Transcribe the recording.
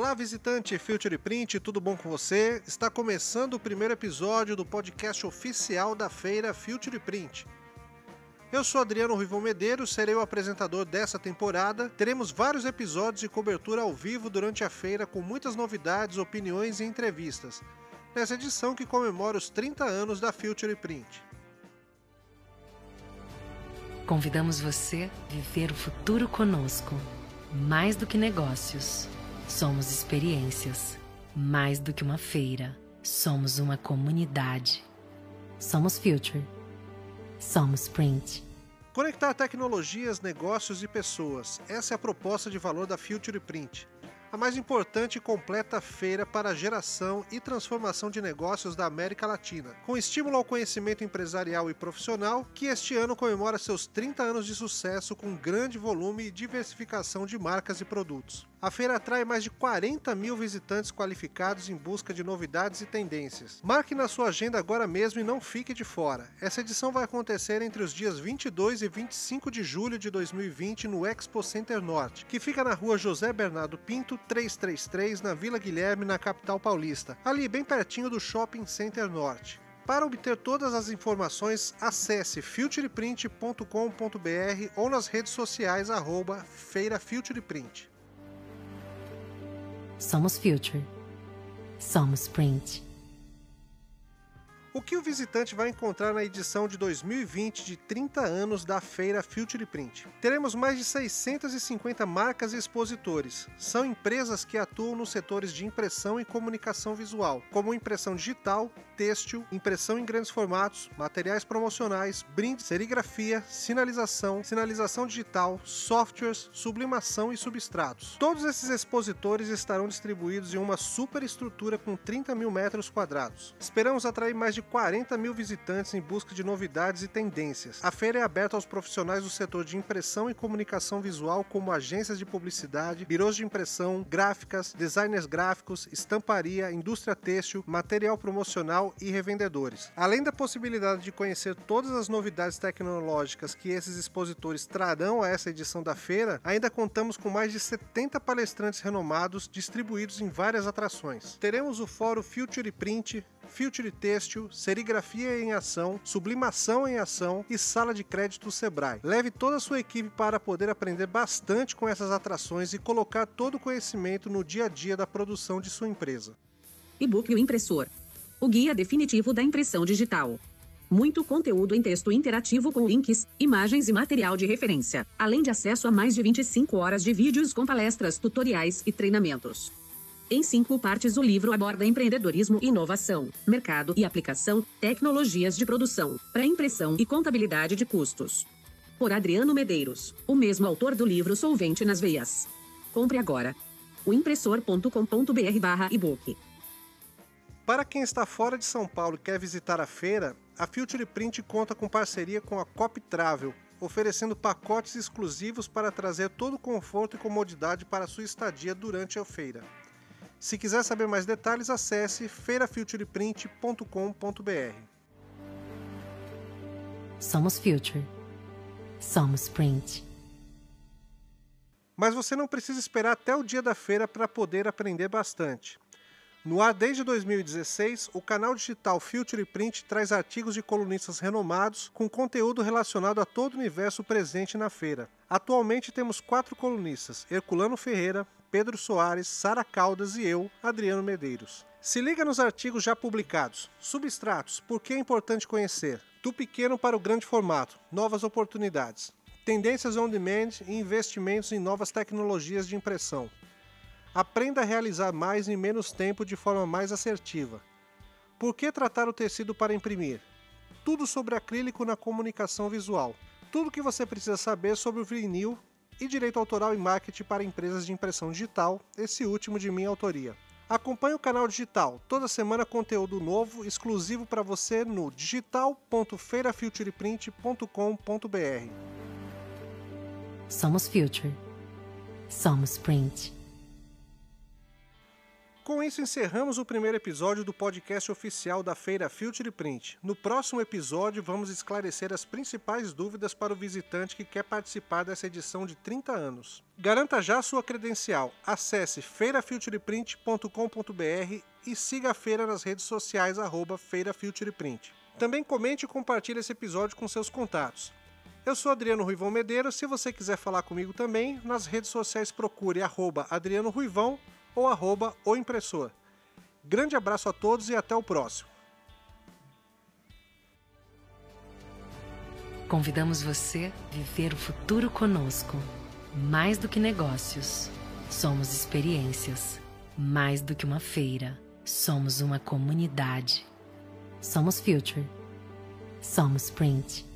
Olá, visitante Future Print, tudo bom com você? Está começando o primeiro episódio do podcast oficial da feira Future Print. Eu sou Adriano Rivon Medeiros, serei o apresentador dessa temporada. Teremos vários episódios de cobertura ao vivo durante a feira com muitas novidades, opiniões e entrevistas. Nessa edição que comemora os 30 anos da Future Print. Convidamos você a viver o futuro conosco. Mais do que negócios, somos experiências. Mais do que uma feira, somos uma comunidade. Somos Future. Somos Print. Conectar tecnologias, negócios e pessoas. Essa é a proposta de valor da Future Print a mais importante e completa feira para a geração e transformação de negócios da América Latina, com estímulo ao conhecimento empresarial e profissional, que este ano comemora seus 30 anos de sucesso com grande volume e diversificação de marcas e produtos. A feira atrai mais de 40 mil visitantes qualificados em busca de novidades e tendências. Marque na sua agenda agora mesmo e não fique de fora. Essa edição vai acontecer entre os dias 22 e 25 de julho de 2020 no Expo Center Norte, que fica na rua José Bernardo Pinto, 333, na Vila Guilherme, na capital paulista, ali bem pertinho do Shopping Center Norte. Para obter todas as informações, acesse futureprint.com.br ou nas redes sociais arroba Feira. Somos Future. Somos Print. O que o visitante vai encontrar na edição de 2020 de 30 anos da feira Future Print? Teremos mais de 650 marcas e expositores. São empresas que atuam nos setores de impressão e comunicação visual, como impressão digital, têxtil, impressão em grandes formatos, materiais promocionais, brindes, serigrafia, sinalização, sinalização digital, softwares, sublimação e substratos. Todos esses expositores estarão distribuídos em uma superestrutura com 30 mil metros quadrados. Esperamos atrair mais de de 40 mil visitantes em busca de novidades e tendências. A feira é aberta aos profissionais do setor de impressão e comunicação visual, como agências de publicidade, birôs de impressão, gráficas, designers gráficos, estamparia, indústria têxtil, material promocional e revendedores. Além da possibilidade de conhecer todas as novidades tecnológicas que esses expositores trarão a essa edição da feira, ainda contamos com mais de 70 palestrantes renomados distribuídos em várias atrações. Teremos o Fórum Future Print, Future Têxtil, Serigrafia em Ação, Sublimação em Ação e Sala de Crédito Sebrae. Leve toda a sua equipe para poder aprender bastante com essas atrações e colocar todo o conhecimento no dia a dia da produção de sua empresa. E-book o impressor. O guia definitivo da impressão digital. Muito conteúdo em texto interativo com links, imagens e material de referência, além de acesso a mais de 25 horas de vídeos com palestras, tutoriais e treinamentos. Em cinco partes, o livro aborda empreendedorismo, inovação, mercado e aplicação, tecnologias de produção, pré-impressão e contabilidade de custos. Por Adriano Medeiros, o mesmo autor do livro Solvente nas Veias. Compre agora. O impressor.com.br/ebook. Para quem está fora de São Paulo e quer visitar a feira, a Future Print conta com parceria com a Cop Travel, oferecendo pacotes exclusivos para trazer todo o conforto e comodidade para sua estadia durante a feira. Se quiser saber mais detalhes, acesse feirafutureprint.com.br. Somos Future. Somos Print. Mas você não precisa esperar até o dia da feira para poder aprender bastante. No ar desde 2016, o canal digital Future Print traz artigos de colunistas renomados com conteúdo relacionado a todo o universo presente na feira. Atualmente temos quatro colunistas: Herculano Ferreira, Pedro Soares, Sara Caldas e eu, Adriano Medeiros. Se liga nos artigos já publicados. Substratos, por que é importante conhecer? Do pequeno para o grande formato, novas oportunidades. Tendências on demand e investimentos em novas tecnologias de impressão. Aprenda a realizar mais em menos tempo de forma mais assertiva. Por que tratar o tecido para imprimir? Tudo sobre acrílico na comunicação visual. Tudo o que você precisa saber sobre o vinil e direito autoral e marketing para empresas de impressão digital, esse último de minha autoria. Acompanhe o canal digital, toda semana conteúdo novo, exclusivo para você no digital.feirafutureprint.com.br. Somos Future. Somos Print. Com isso, encerramos o primeiro episódio do podcast oficial da Feira Future Print. No próximo episódio, vamos esclarecer as principais dúvidas para o visitante que quer participar dessa edição de 30 anos. Garanta já sua credencial. Acesse feirafutureprint.com.br e siga a feira nas redes sociais arroba Feira Future Print. Também comente e compartilhe esse episódio com seus contatos. Eu sou Adriano Ruivão Medeiros. Se você quiser falar comigo também, nas redes sociais procure arroba Adriano Ruivão ou arroba o impressor. Grande abraço a todos e até o próximo. Convidamos você a viver o futuro conosco. Mais do que negócios, somos experiências. Mais do que uma feira, somos uma comunidade. Somos Future. Somos Print.